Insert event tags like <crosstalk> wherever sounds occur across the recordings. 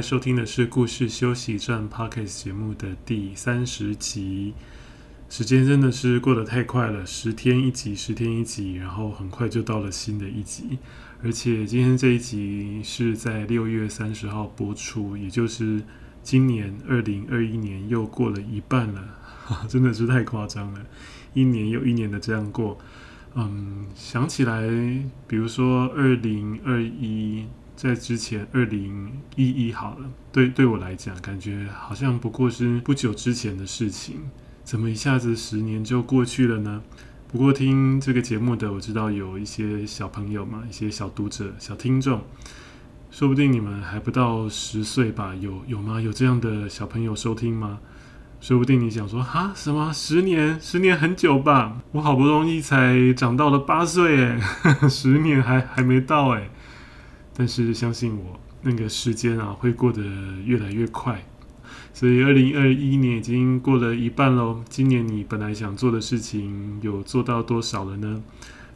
收听的是故事休息站 Podcast 节目的第三十集，时间真的是过得太快了，十天一集，十天一集，然后很快就到了新的一集，而且今天这一集是在六月三十号播出，也就是今年二零二一年又过了一半了，<laughs> 真的是太夸张了，一年又一年的这样过，嗯，想起来，比如说二零二一。在之前二零一一好了，对对我来讲，感觉好像不过是不久之前的事情，怎么一下子十年就过去了呢？不过听这个节目的，我知道有一些小朋友嘛，一些小读者、小听众，说不定你们还不到十岁吧？有有吗？有这样的小朋友收听吗？说不定你想说哈，什么十年？十年很久吧？我好不容易才长到了八岁，诶，<laughs> 十年还还没到，诶。但是相信我，那个时间啊会过得越来越快，所以二零二一年已经过了一半喽。今年你本来想做的事情有做到多少了呢？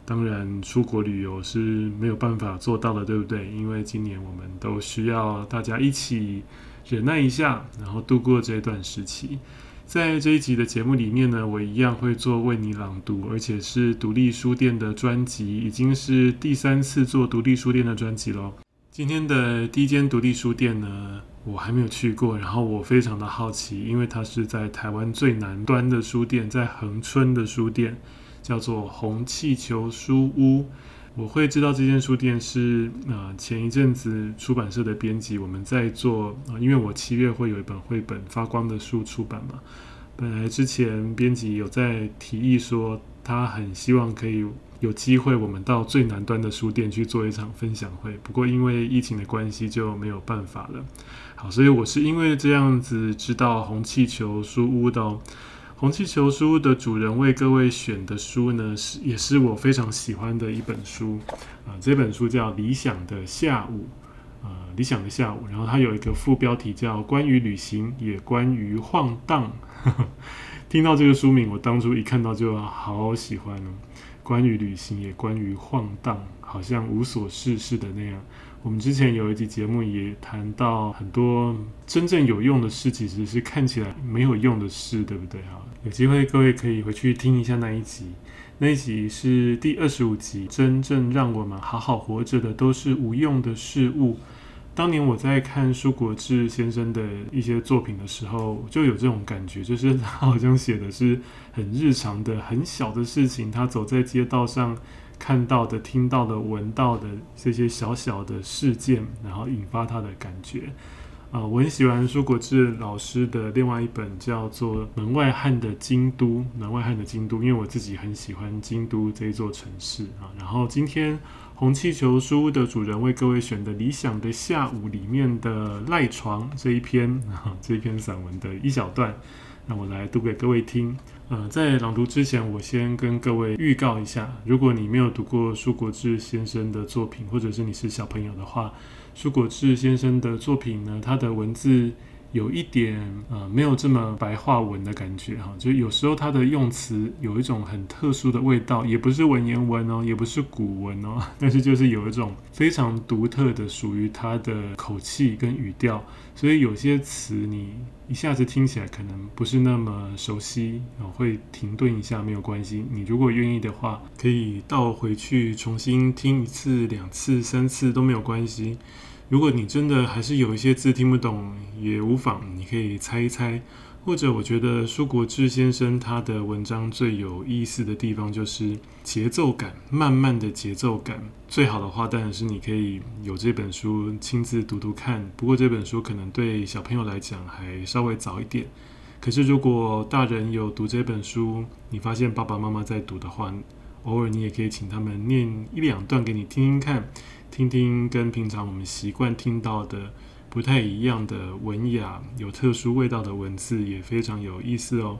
当然，出国旅游是没有办法做到的，对不对？因为今年我们都需要大家一起忍耐一下，然后度过这段时期。在这一集的节目里面呢，我一样会做为你朗读，而且是独立书店的专辑，已经是第三次做独立书店的专辑喽。今天的第一间独立书店呢，我还没有去过，然后我非常的好奇，因为它是在台湾最南端的书店，在恒春的书店，叫做红气球书屋。我会知道这间书店是啊、呃，前一阵子出版社的编辑我们在做啊、因为我七月会有一本绘本发光的书出版嘛。本来之前编辑有在提议说，他很希望可以有机会我们到最南端的书店去做一场分享会，不过因为疫情的关系就没有办法了。好，所以我是因为这样子知道红气球书屋的。红气球书的主人为各位选的书呢，是也是我非常喜欢的一本书啊、这本书叫《理想的下午》、呃，理想的下午。然后它有一个副标题叫《关于旅行，也关于晃荡》。<laughs> 听到这个书名，我当初一看到就好喜欢哦。关于旅行，也关于晃荡，好像无所事事的那样。我们之前有一集节目也谈到很多真正有用的事，其实是看起来没有用的事，对不对啊？有机会各位可以回去听一下那一集，那一集是第二十五集，真正让我们好好活着的都是无用的事物。当年我在看舒国治先生的一些作品的时候，就有这种感觉，就是他好像写的是很日常的、很小的事情，他走在街道上。看到的、听到的、闻到的这些小小的事件，然后引发他的感觉。啊、我很喜欢舒国治老师的另外一本叫做《门外汉的京都》，门外汉的京都，因为我自己很喜欢京都这一座城市啊。然后今天红气球书屋的主人为各位选的《理想的下午》里面的赖床这一篇啊，这一篇散文的一小段，那我来读给各位听。呃，在朗读之前，我先跟各位预告一下，如果你没有读过苏国志先生的作品，或者是你是小朋友的话，苏国志先生的作品呢，他的文字有一点呃，没有这么白话文的感觉哈，就有时候他的用词有一种很特殊的味道，也不是文言文哦，也不是古文哦，<laughs> 但是就是有一种非常独特的属于他的口气跟语调，所以有些词你。一下子听起来可能不是那么熟悉，然后会停顿一下，没有关系。你如果愿意的话，可以倒回去重新听一次、两次、三次都没有关系。如果你真的还是有一些字听不懂，也无妨，你可以猜一猜。或者，我觉得舒国治先生他的文章最有意思的地方就是节奏感，慢慢的节奏感。最好的话当然是你可以有这本书亲自读读看。不过这本书可能对小朋友来讲还稍微早一点。可是如果大人有读这本书，你发现爸爸妈妈在读的话，偶尔你也可以请他们念一两段给你听听看。听听跟平常我们习惯听到的不太一样的文雅、有特殊味道的文字，也非常有意思哦。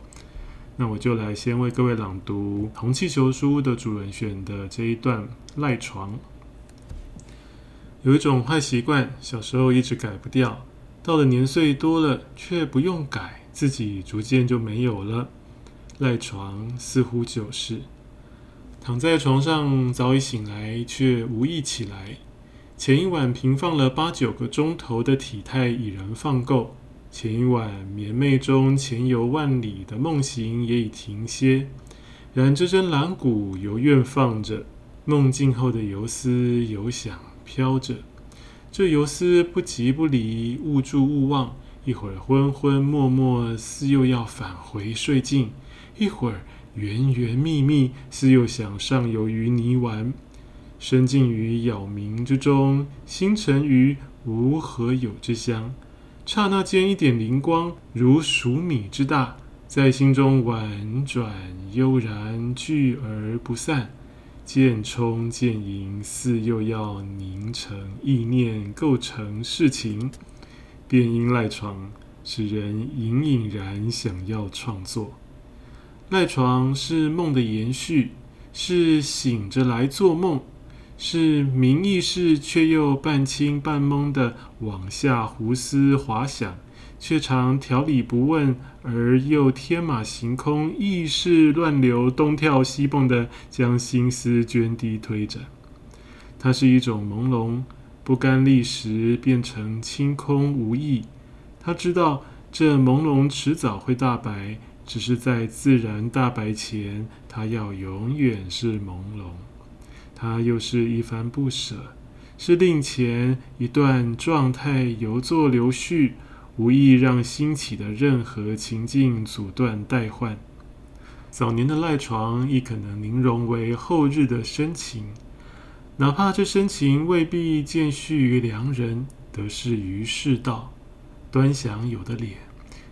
那我就来先为各位朗读《红气球书屋》的主人选的这一段赖床。有一种坏习惯，小时候一直改不掉，到了年岁多了却不用改，自己逐渐就没有了。赖床似乎就是。躺在床上，早已醒来，却无意起来。前一晚平放了八九个钟头的体态已然放够，前一晚眠寐中潜游万里的梦行也已停歇。然这针蓝鼓犹愿放着，梦境后的游丝有想飘着。这游丝不急不离，勿住勿忘，一会儿昏昏默默，似又要返回睡境；一会儿。圆圆密密，似又想上游鱼泥丸，深浸于杳冥之中，心沉于无何有之乡。刹那间，一点灵光，如黍米之大，在心中婉转悠然，聚而不散，渐充渐盈，似又要凝成意念，构成事情，便因赖床，使人隐隐然想要创作。赖床是梦的延续，是醒着来做梦，是明意识却又半清半懵的往下胡思滑想，却常条理不问，而又天马行空、意识乱流、东跳西蹦的将心思涓滴推着。它是一种朦胧，不甘历时变成清空无义。他知道这朦胧迟早会大白。只是在自然大白前，它要永远是朦胧。他又是一番不舍，是令前一段状态犹作留续，无意让兴起的任何情境阻断代换。早年的赖床亦可能凝容为后日的深情，哪怕这深情未必见续于良人，得势于世道，端详有的脸。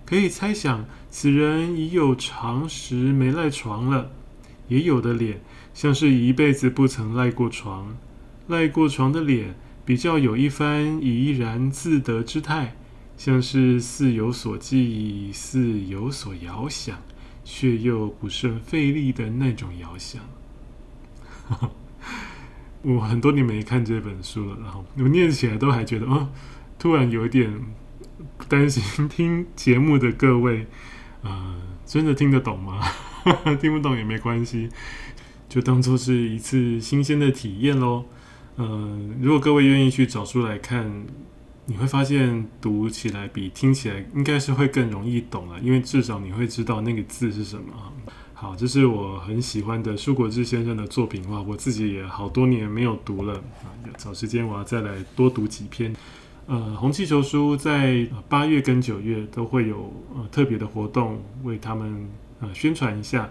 可以猜想，此人已有长时没赖床了，也有的脸像是一辈子不曾赖过床，赖过床的脸比较有一番怡然自得之态，像是似有所寄，似有所遥想，却又不甚费力的那种遥想。<laughs> 我很多年没看这本书了，然后我念起来都还觉得，哦，突然有点。担心听节目的各位，呃，真的听得懂吗？<laughs> 听不懂也没关系，就当做是一次新鲜的体验喽。呃，如果各位愿意去找书来看，你会发现读起来比听起来应该是会更容易懂了，因为至少你会知道那个字是什么。好，这是我很喜欢的舒国治先生的作品哇，我自己也好多年没有读了啊，找时间我要再来多读几篇。呃，红气球书在八月跟九月都会有呃特别的活动，为他们呃宣传一下。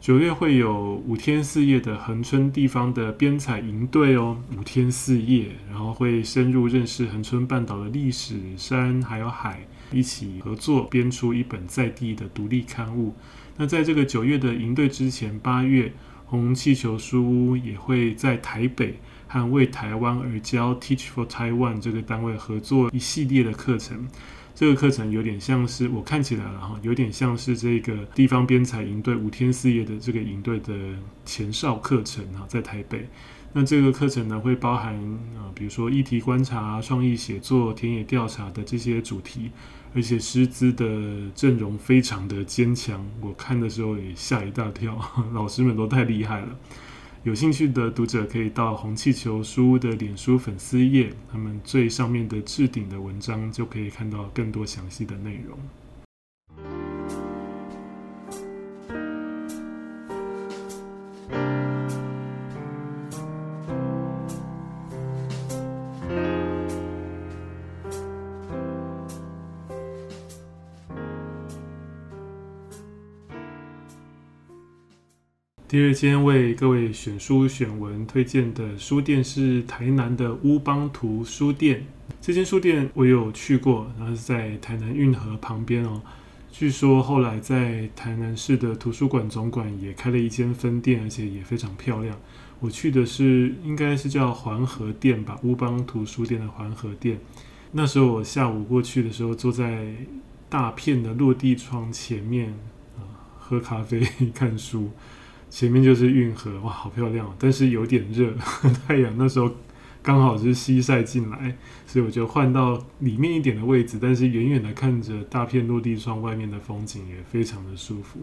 九月会有五天四夜的恒春地方的编采营队哦，五天四夜，然后会深入认识恒春半岛的历史、山还有海，一起合作编出一本在地的独立刊物。那在这个九月的营队之前，八月红气球书屋也会在台北。和为台湾而教 Teach for Taiwan 这个单位合作一系列的课程，这个课程有点像是我看起来了哈，有点像是这个地方编采营队五天四夜的这个营队的前哨课程啊，在台北。那这个课程呢，会包含啊，比如说议题观察、创意写作、田野调查的这些主题，而且师资的阵容非常的坚强，我看的时候也吓一大跳，老师们都太厉害了。有兴趣的读者可以到红气球书屋的脸书粉丝页，他们最上面的置顶的文章就可以看到更多详细的内容。第二间为各位选书选文推荐的书店是台南的乌邦图书店。这间书店我有去过，然后是在台南运河旁边哦。据说后来在台南市的图书馆总馆也开了一间分店，而且也非常漂亮。我去的是应该是叫环河店吧，乌邦图书店的环河店。那时候我下午过去的时候，坐在大片的落地窗前面啊，喝咖啡 <laughs> 看书，前面就是运河，哇，好漂亮！但是有点热，<laughs> 太阳那时候刚好是西晒进来，所以我就换到里面一点的位置，但是远远的看着大片落地窗外面的风景，也非常的舒服。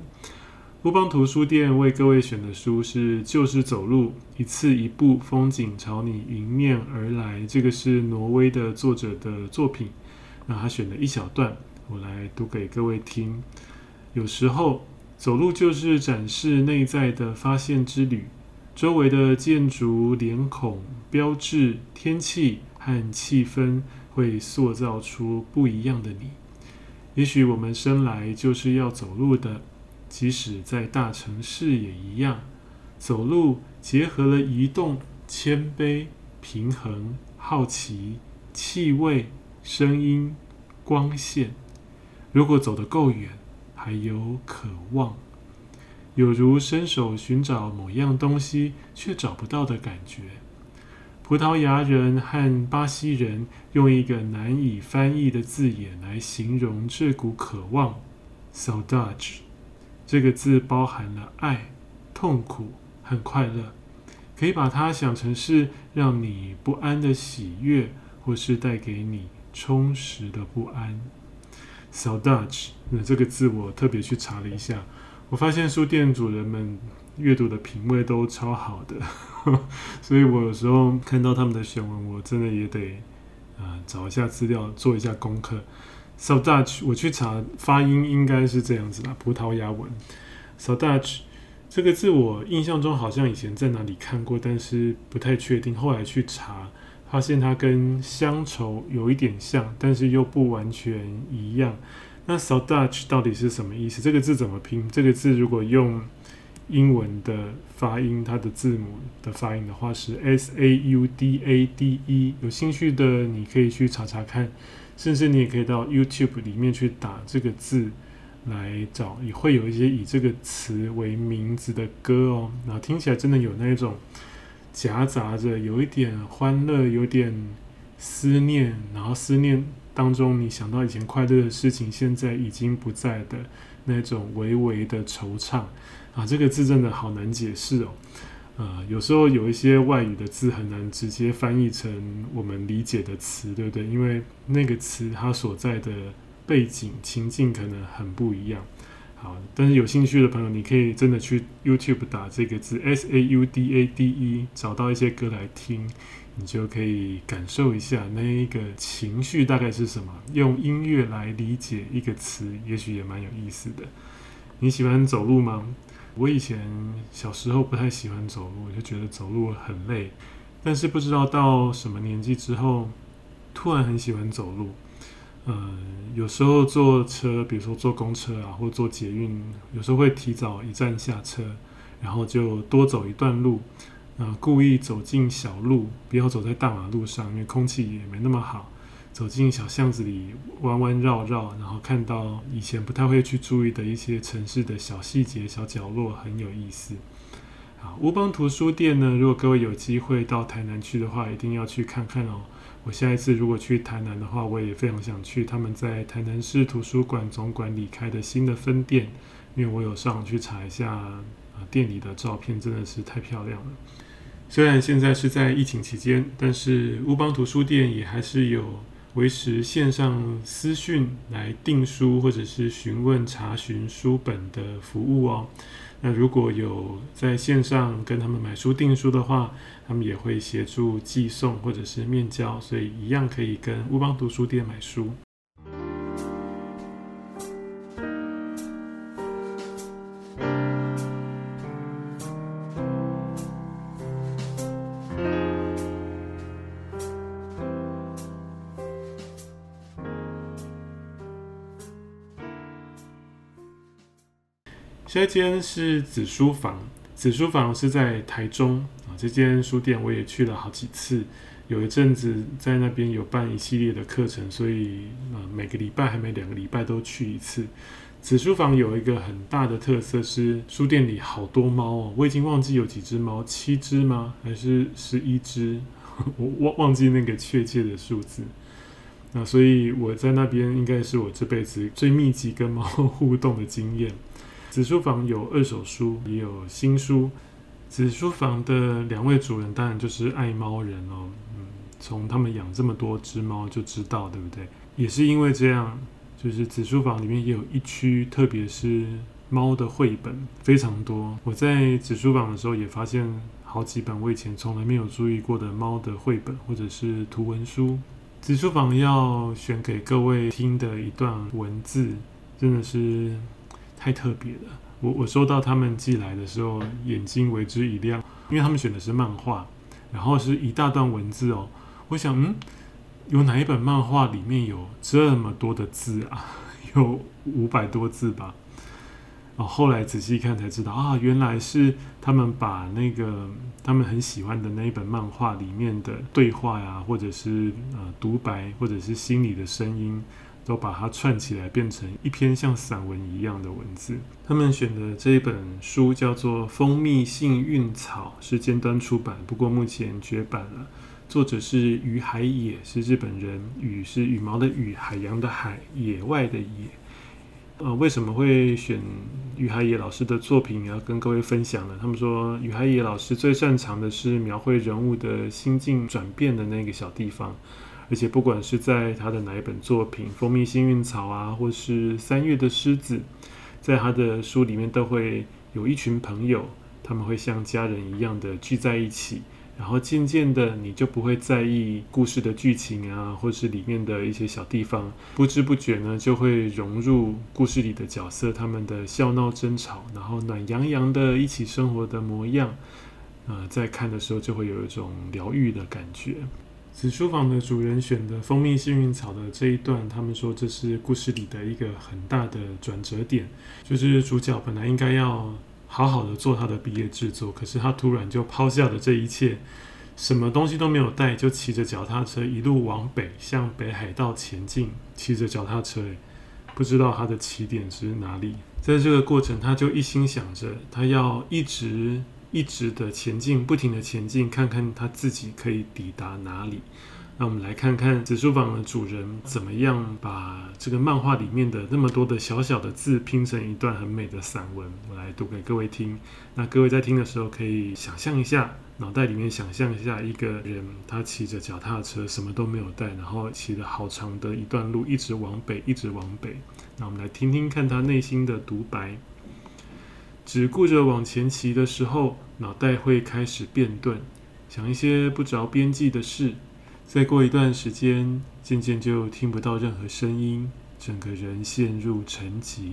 乌邦图书店为各位选的书是《就是走路，一次一步，风景朝你迎面而来》。这个是挪威的作者的作品。那他选了一小段，我来读给各位听。有时候走路就是展示内在的发现之旅，周围的建筑、脸孔、标志、天气和气氛会塑造出不一样的你。也许我们生来就是要走路的。即使在大城市也一样，走路结合了移动、谦卑、平衡、好奇、气味、声音、光线。如果走得够远，还有渴望，有如伸手寻找某样东西却找不到的感觉。葡萄牙人和巴西人用一个难以翻译的字眼来形容这股渴望：saudade。这个字包含了爱、痛苦和快乐，可以把它想成是让你不安的喜悦，或是带给你充实的不安。Saudade，那这个字我特别去查了一下，我发现书店主人们阅读的品味都超好的，<laughs> 所以我有时候看到他们的选文，我真的也得啊、找一下资料，做一下功课。Saudade，我去查发音应该是这样子啦，葡萄牙文。Saudade 这个字我印象中好像以前在哪里看过，但是不太确定。后来去查，发现它跟乡愁有一点像，但是又不完全一样。那 Saudade 到底是什么意思？这个字怎么拼？这个字如果用英文的发音，它的字母的发音的话是 S A U D A D E。有兴趣的你可以去查查看。甚至你也可以到 YouTube 里面去打这个字来找，也会有一些以这个词为名字的歌哦。然后听起来真的有那种夹杂着有一点欢乐、有点思念，然后思念当中你想到以前快乐的事情现在已经不在的那种微微的惆怅啊。这个字真的好难解释哦。呃，有时候有一些外语的字很难直接翻译成我们理解的词，对不对？因为那个词它所在的背景情境可能很不一样。但是有兴趣的朋友，你可以真的去 YouTube 打这个字 S A U D A D E，找到一些歌来听，你就可以感受一下那一个情绪大概是什么。用音乐来理解一个词，也许也蛮有意思的。你喜欢走路吗？我以前小时候不太喜欢走路，我就觉得走路很累。但是不知道到什么年纪之后，突然很喜欢走路。嗯，有时候坐车，比如说坐公车啊，或坐捷运，有时候会提早一站下车，然后就多走一段路。啊，故意走进小路，不要走在大马路上，因为空气也没那么好。走进小巷子里，弯弯绕绕，然后看到以前不太会去注意的一些城市的小细节、小角落，很有意思。好，乌邦图书店呢，如果各位有机会到台南去的话，一定要去看看哦。我下一次如果去台南的话，我也非常想去他们在台南市图书馆总馆里开的新的分店，因为我有上网去查一下啊，店里的照片真的是太漂亮了。虽然现在是在疫情期间，但是乌邦图书店也还是有。维持线上私讯来订书或者是询问查询书本的服务哦。那如果有在线上跟他们买书订书的话，他们也会协助寄送或者是面交，所以一样可以跟乌邦读书店买书。这间是紫书房，紫书房是在台中啊。这间书店我也去了好几次，有一阵子在那边有办一系列的课程，所以啊每个礼拜还没两个礼拜都去一次。子书房有一个很大的特色是书店里好多猫哦，我已经忘记有几只猫，七只吗？还是十一只？<laughs> 我忘忘记那个确切的数字。那所以我在那边应该是我这辈子最密集跟猫互动的经验。子书房有二手书，也有新书。子书房的两位主人当然就是爱猫人哦。嗯，从他们养这么多只猫就知道，对不对？也是因为这样。就是子书房里面也有一区，特别是猫的绘本非常多。我在子书房的时候也发现好几本我以前从来没有注意过的猫的绘本或者是图文书。子书房要选给各位听的一段文字，真的是太特别了。我我收到他们寄来的时候，眼睛为之一亮，因为他们选的是漫画，然后是一大段文字哦。我想，嗯。有哪一本漫画里面有这么多的字啊？<laughs> 有五百多字吧。哦，后来仔细看才知道啊，原来是他们把那个他们很喜欢的那一本漫画里面的对话呀，或者是呃独白，或者是心里的声音，都把它串起来，变成一篇像散文一样的文字。他们选的这一本书叫做《蜂蜜幸运草》，是尖端出版，不过目前绝版了。作者是于海野，是日本人。羽是羽毛的羽，海洋的海，野外的野。呃，为什么会选于海野老师的作品要跟各位分享呢？他们说，于海野老师最擅长的是描绘人物的心境转变的那个小地方，而且不管是在他的哪一本作品《蜂蜜幸运草》啊，或是《三月的狮子》，在他的书里面都会有一群朋友，他们会像家人一样的聚在一起。然后渐渐的，你就不会在意故事的剧情啊，或是里面的一些小地方，不知不觉呢，就会融入故事里的角色，他们的笑闹争吵，然后暖洋洋的一起生活的模样，呃，在看的时候就会有一种疗愈的感觉。紫书房的主人选的蜂蜜幸运草的这一段，他们说这是故事里的一个很大的转折点，就是主角本来应该要。好好的做他的毕业制作，可是他突然就抛下了这一切，什么东西都没有带，就骑着脚踏车一路往北，向北海道前进。骑着脚踏车，不知道他的起点是哪里。在这个过程，他就一心想着，他要一直一直的前进，不停的前进，看看他自己可以抵达哪里。那我们来看看紫书房的主人怎么样把这个漫画里面的那么多的小小的字拼成一段很美的散文。我来读给各位听。那各位在听的时候可以想象一下，脑袋里面想象一下一个人，他骑着脚踏车，什么都没有带，然后骑了好长的一段路，一直往北，一直往北。那我们来听听看他内心的独白。只顾着往前骑的时候，脑袋会开始变钝，想一些不着边际的事。再过一段时间，渐渐就听不到任何声音，整个人陷入沉寂。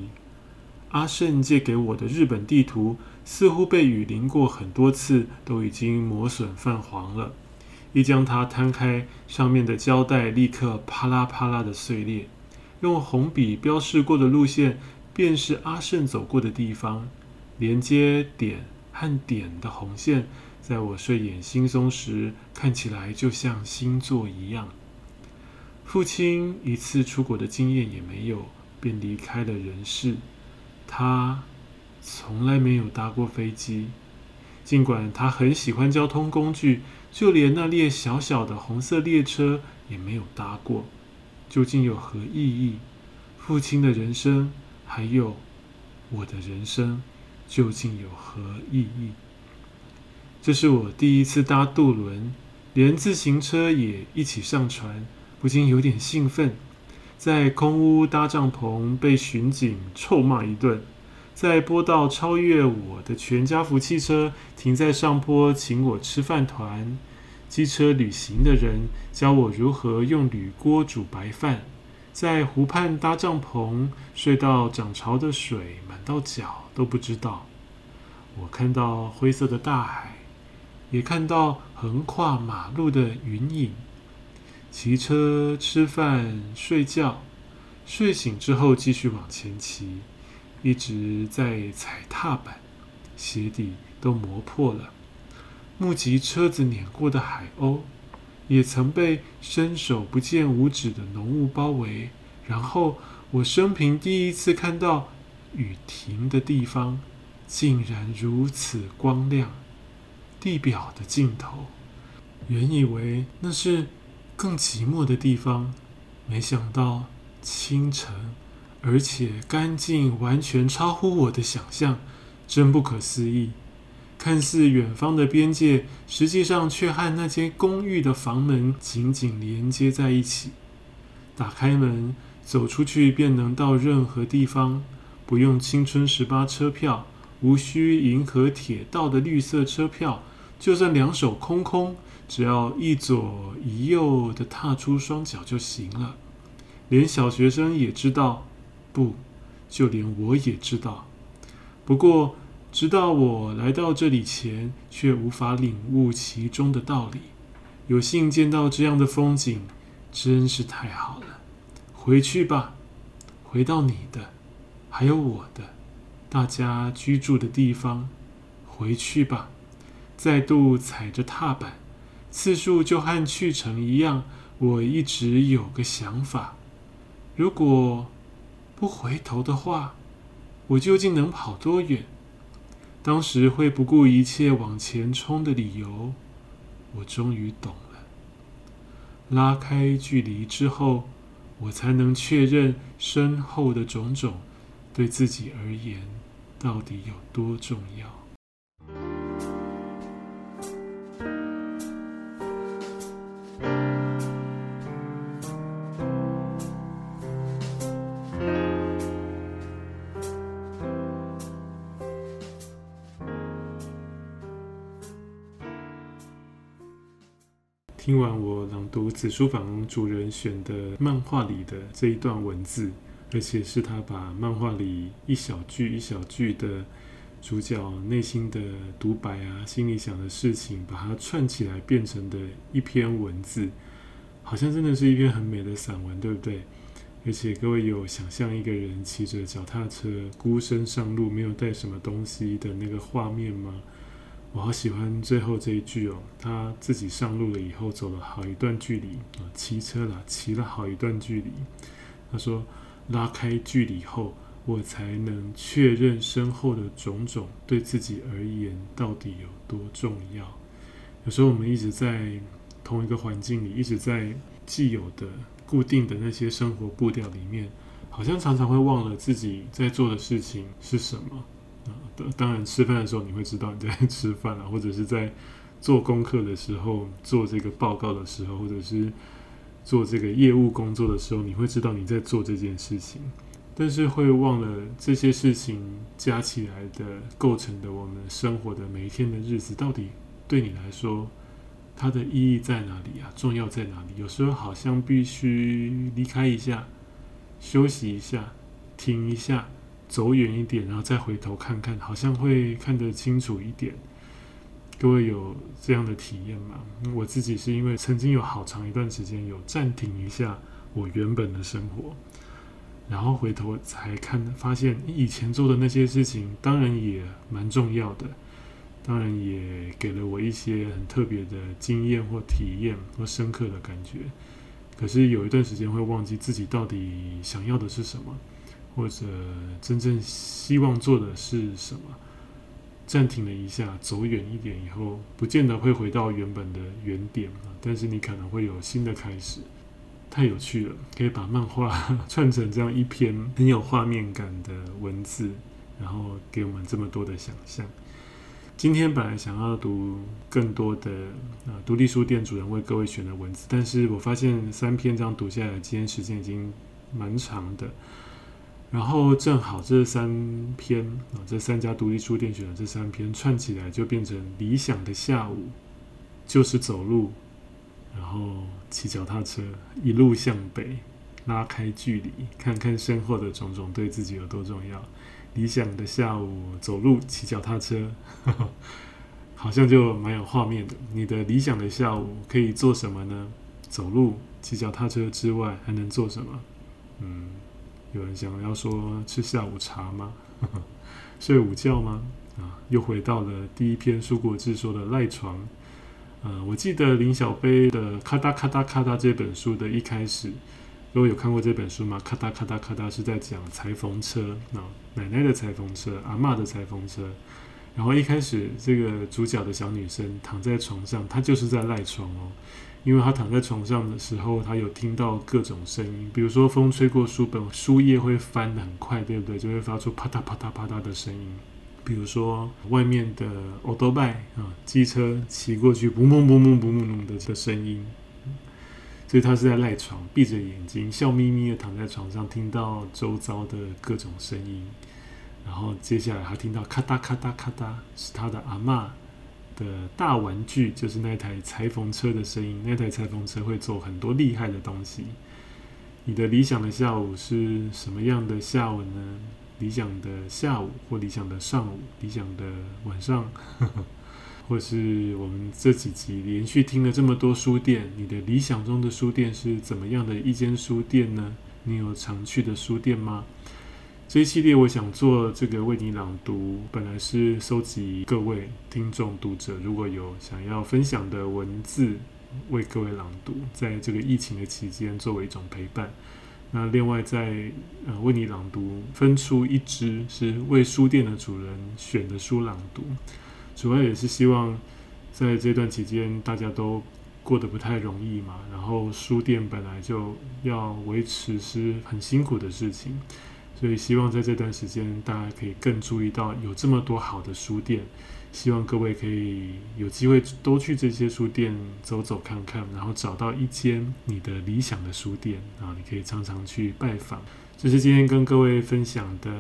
阿胜借给我的日本地图似乎被雨淋过很多次，都已经磨损泛黄了。一将它摊开，上面的胶带立刻啪啦啪啦的碎裂。用红笔标示过的路线，便是阿胜走过的地方。连接点和点的红线。在我睡眼惺忪时，看起来就像星座一样。父亲一次出国的经验也没有，便离开了人世。他从来没有搭过飞机，尽管他很喜欢交通工具，就连那列小小的红色列车也没有搭过。究竟有何意义？父亲的人生，还有我的人生，究竟有何意义？这是我第一次搭渡轮，连自行车也一起上船，不禁有点兴奋。在空屋搭帐篷，被巡警臭骂一顿；在坡道超越我的全家福汽车，停在上坡请我吃饭团；机车旅行的人教我如何用铝锅煮白饭；在湖畔搭帐篷，睡到涨潮的水满到脚都不知道。我看到灰色的大海。也看到横跨马路的云影，骑车、吃饭、睡觉，睡醒之后继续往前骑，一直在踩踏板，鞋底都磨破了。目击车子碾过的海鸥，也曾被伸手不见五指的浓雾包围。然后我生平第一次看到雨停的地方，竟然如此光亮。地表的尽头，原以为那是更寂寞的地方，没想到清晨，而且干净，完全超乎我的想象，真不可思议。看似远方的边界，实际上却和那间公寓的房门紧紧连接在一起。打开门，走出去便能到任何地方，不用青春十八车票，无需银河铁道的绿色车票。就算两手空空，只要一左一右的踏出双脚就行了。连小学生也知道，不，就连我也知道。不过，直到我来到这里前，却无法领悟其中的道理。有幸见到这样的风景，真是太好了。回去吧，回到你的，还有我的，大家居住的地方。回去吧。再度踩着踏板，次数就和去程一样。我一直有个想法：如果不回头的话，我究竟能跑多远？当时会不顾一切往前冲的理由，我终于懂了。拉开距离之后，我才能确认身后的种种对自己而言到底有多重要。听完我朗读子书房主人选的漫画里的这一段文字，而且是他把漫画里一小句一小句的主角内心的独白啊，心里想的事情，把它串起来变成的一篇文字，好像真的是一篇很美的散文，对不对？而且各位有想象一个人骑着脚踏车孤身上路，没有带什么东西的那个画面吗？我好喜欢最后这一句哦，他自己上路了以后，走了好一段距离啊，骑车了，骑了好一段距离。他说：“拉开距离后，我才能确认身后的种种对自己而言到底有多重要。”有时候我们一直在同一个环境里，一直在既有的固定的那些生活步调里面，好像常常会忘了自己在做的事情是什么。当然，吃饭的时候你会知道你在吃饭啊，或者是在做功课的时候、做这个报告的时候，或者是做这个业务工作的时候，你会知道你在做这件事情，但是会忘了这些事情加起来的构成的我们生活的每一天的日子，到底对你来说它的意义在哪里啊？重要在哪里？有时候好像必须离开一下，休息一下，停一下。走远一点，然后再回头看看，好像会看得清楚一点。各位有这样的体验吗？我自己是因为曾经有好长一段时间有暂停一下我原本的生活，然后回头才看，发现以前做的那些事情，当然也蛮重要的，当然也给了我一些很特别的经验或体验或深刻的感觉。可是有一段时间会忘记自己到底想要的是什么。或者真正希望做的是什么？暂停了一下，走远一点以后，不见得会回到原本的原点，但是你可能会有新的开始。太有趣了，可以把漫画串成这样一篇很有画面感的文字，然后给我们这么多的想象。今天本来想要读更多的啊，独立书店主人为各位选的文字，但是我发现三篇这样读下来，今天时间已经蛮长的。然后正好这三篇啊，这三家独立书店选的这三篇串起来，就变成理想的下午，就是走路，然后骑脚踏车，一路向北，拉开距离，看看身后的种种对自己有多重要。理想的下午，走路，骑脚踏车，呵呵，好像就蛮有画面的。你的理想的下午可以做什么呢？走路、骑脚踏车之外，还能做什么？嗯。有人想要说吃下午茶吗？<laughs> 睡午觉吗？啊，又回到了第一篇书国志说的赖床。呃，我记得林小杯的《咔哒咔哒咔哒》这本书的一开始，如果有看过这本书吗？咔嗒咔嗒咔嗒是在讲裁缝车，那奶奶的裁缝车，阿嬷的裁缝车。然后一开始这个主角的小女生躺在床上，她就是在赖床哦，因为他躺在床上的时候，他有听到各种声音，比如说风吹过书本，书页会翻得很快，对不对？就会发出啪嗒啪嗒啪嗒的声音。比如说外面的欧多拜啊，机车骑过去，嘣嘣嘣嘣嘣嘣的的声音。所以他是在赖床，闭着眼睛，笑眯眯的躺在床上，听到周遭的各种声音。然后接下来他听到咔嗒咔嗒咔嗒，是他的阿嬷的大玩具，就是那台裁缝车的声音。那台裁缝车会做很多厉害的东西。你的理想的下午是什么样的下午呢？理想的下午，或理想的上午，理想的晚上，<laughs> 或是我们这几集连续听了这么多书店，你的理想中的书店是怎么样的一间书店呢？你有常去的书店吗？这一系列我想做这个为你朗读，本来是收集各位听众读者如果有想要分享的文字，为各位朗读，在这个疫情的期间作为一种陪伴。那另外在呃为你朗读，分出一支是为书店的主人选的书朗读，主要也是希望在这段期间大家都过得不太容易嘛，然后书店本来就要维持是很辛苦的事情。所以希望在这段时间，大家可以更注意到有这么多好的书店。希望各位可以有机会多去这些书店走走看看，然后找到一间你的理想的书店啊，你可以常常去拜访。这是今天跟各位分享的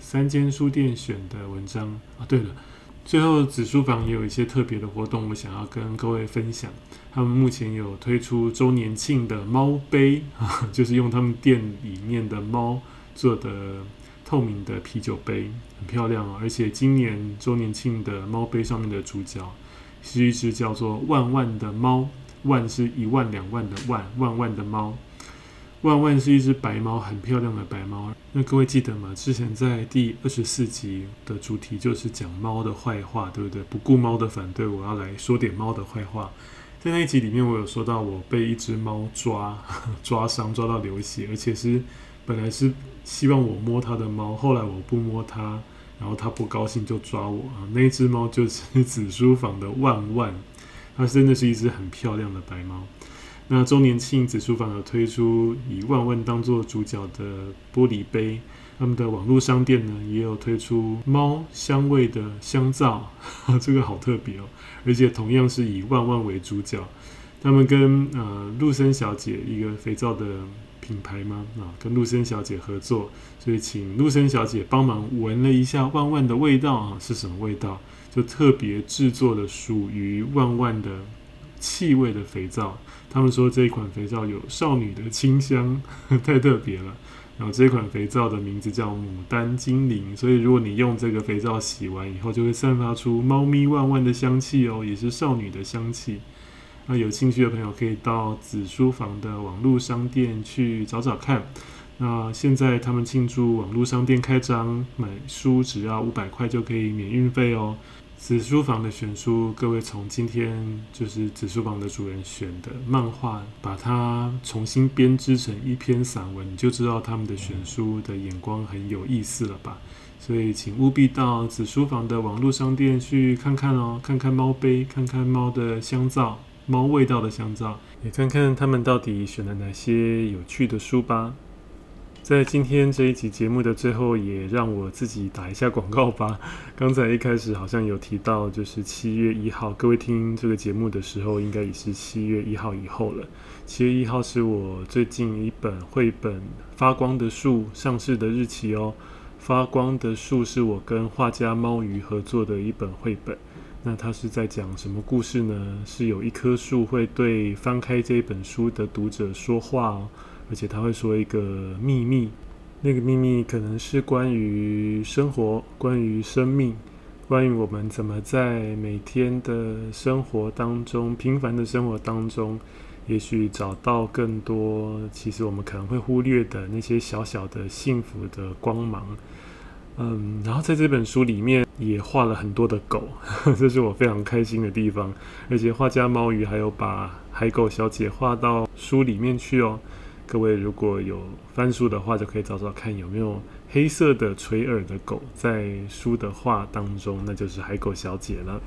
三间书店选的文章啊。对了，最后子书房也有一些特别的活动，我想要跟各位分享。他们目前有推出周年庆的猫杯啊，就是用他们店里面的猫。做的透明的啤酒杯很漂亮哦，而且今年周年庆的猫杯上面的主角是一只叫做万万的猫，万是一万两万的万，万万的猫，万万是一只白猫，很漂亮的白猫。那各位记得吗？之前在第二十四集的主题就是讲猫的坏话，对不对？不顾猫的反对，我要来说点猫的坏话。在那一集里面，我有说到我被一只猫抓抓伤，抓到流血，而且是本来是。希望我摸他的猫，后来我不摸它，然后他不高兴就抓我啊！那只猫就是紫书房的万万，它真的是一只很漂亮的白猫。那周年庆紫书房有推出以万万当做主角的玻璃杯，他们的网络商店呢也有推出猫香味的香皂，<laughs> 这个好特别哦！而且同样是以万万为主角，他们跟呃露森小姐一个肥皂的。品牌吗？啊，跟陆森小姐合作，所以请陆森小姐帮忙闻了一下万万的味道啊，是什么味道？就特别制作的属于万万的气味的肥皂。他们说这一款肥皂有少女的清香，太特别了。然后这款肥皂的名字叫牡丹精灵，所以如果你用这个肥皂洗完以后，就会散发出猫咪万万的香气哦，也是少女的香气。那有兴趣的朋友可以到子书房的网络商店去找找看。那现在他们庆祝网络商店开张，买书只要五百块就可以免运费哦。子书房的选书，各位从今天就是子书房的主人选的漫画，把它重新编织成一篇散文，你就知道他们的选书的眼光很有意思了吧？所以请务必到子书房的网络商店去看看哦，看看猫杯，看看猫的香皂。猫味道的香皂，也看看他们到底选了哪些有趣的书吧。在今天这一集节目的最后，也让我自己打一下广告吧。<laughs> 刚才一开始好像有提到，就是七月一号，各位听这个节目的时候，应该也是七月一号以后了。七月一号是我最近一本绘本《发光的树》上市的日期哦。《发光的树》是我跟画家猫鱼合作的一本绘本。那他是在讲什么故事呢？是有一棵树会对翻开这本书的读者说话哦，而且他会说一个秘密，那个秘密可能是关于生活、关于生命、关于我们怎么在每天的生活当中、平凡的生活当中，也许找到更多其实我们可能会忽略的那些小小的幸福的光芒。嗯，然后在这本书里面也画了很多的狗，<laughs> 这是我非常开心的地方。而且画家猫鱼还有把海狗小姐画到书里面去哦。各位如果有翻书的话，就可以找找看有没有黑色的垂耳的狗在书的画当中，那就是海狗小姐了。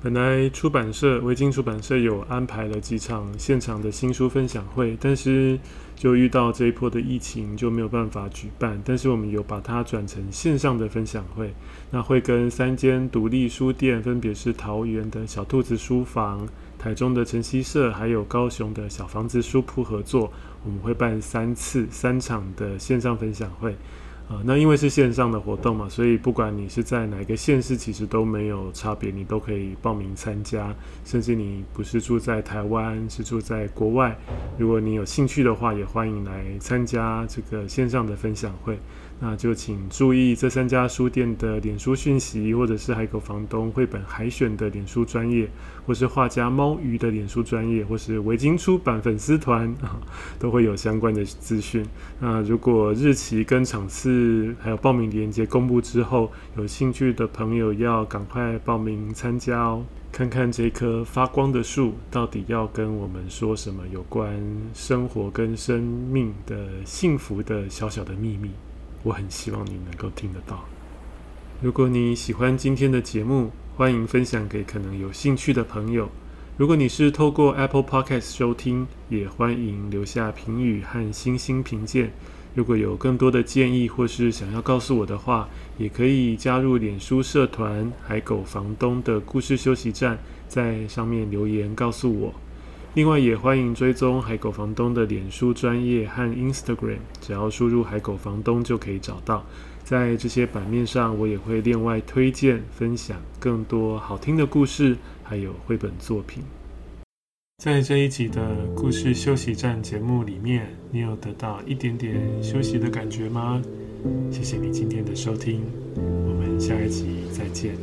本来出版社维京出版社有安排了几场现场的新书分享会，但是就遇到这一波的疫情，就没有办法举办。但是我们有把它转成线上的分享会，那会跟三间独立书店，分别是桃园的小兔子书房、台中的晨曦社，还有高雄的小房子书铺合作。我们会办三次三场的线上分享会。啊、那因为是线上的活动嘛，所以不管你是在哪个县市，其实都没有差别，你都可以报名参加。甚至你不是住在台湾，是住在国外，如果你有兴趣的话，也欢迎来参加这个线上的分享会。那就请注意这三家书店的脸书讯息，或者是海狗房东绘本海选的脸书专业，或是画家猫鱼的脸书专业，或是维京出版粉丝团啊，<laughs> 都会有相关的资讯。那如果日期跟场次还有报名链接公布之后，有兴趣的朋友要赶快报名参加哦，看看这棵发光的树到底要跟我们说什么有关生活跟生命的幸福的小小的秘密。我很希望你能够听得到。如果你喜欢今天的节目，欢迎分享给可能有兴趣的朋友。如果你是透过 Apple Podcast 收听，也欢迎留下评语和星星评鉴。如果有更多的建议或是想要告诉我的话，也可以加入脸书社团“海狗房东的故事休息站”，在上面留言告诉我。另外也欢迎追踪海狗房东的脸书专业和 instagram 只要输入海狗房东就可以找到。在这些版面上我也会另外推荐分享更多好听的故事还有绘本作品。在这一集的故事休息站节目里面你有得到一点点休息的感觉吗？谢谢你今天的收听我们下一集再见。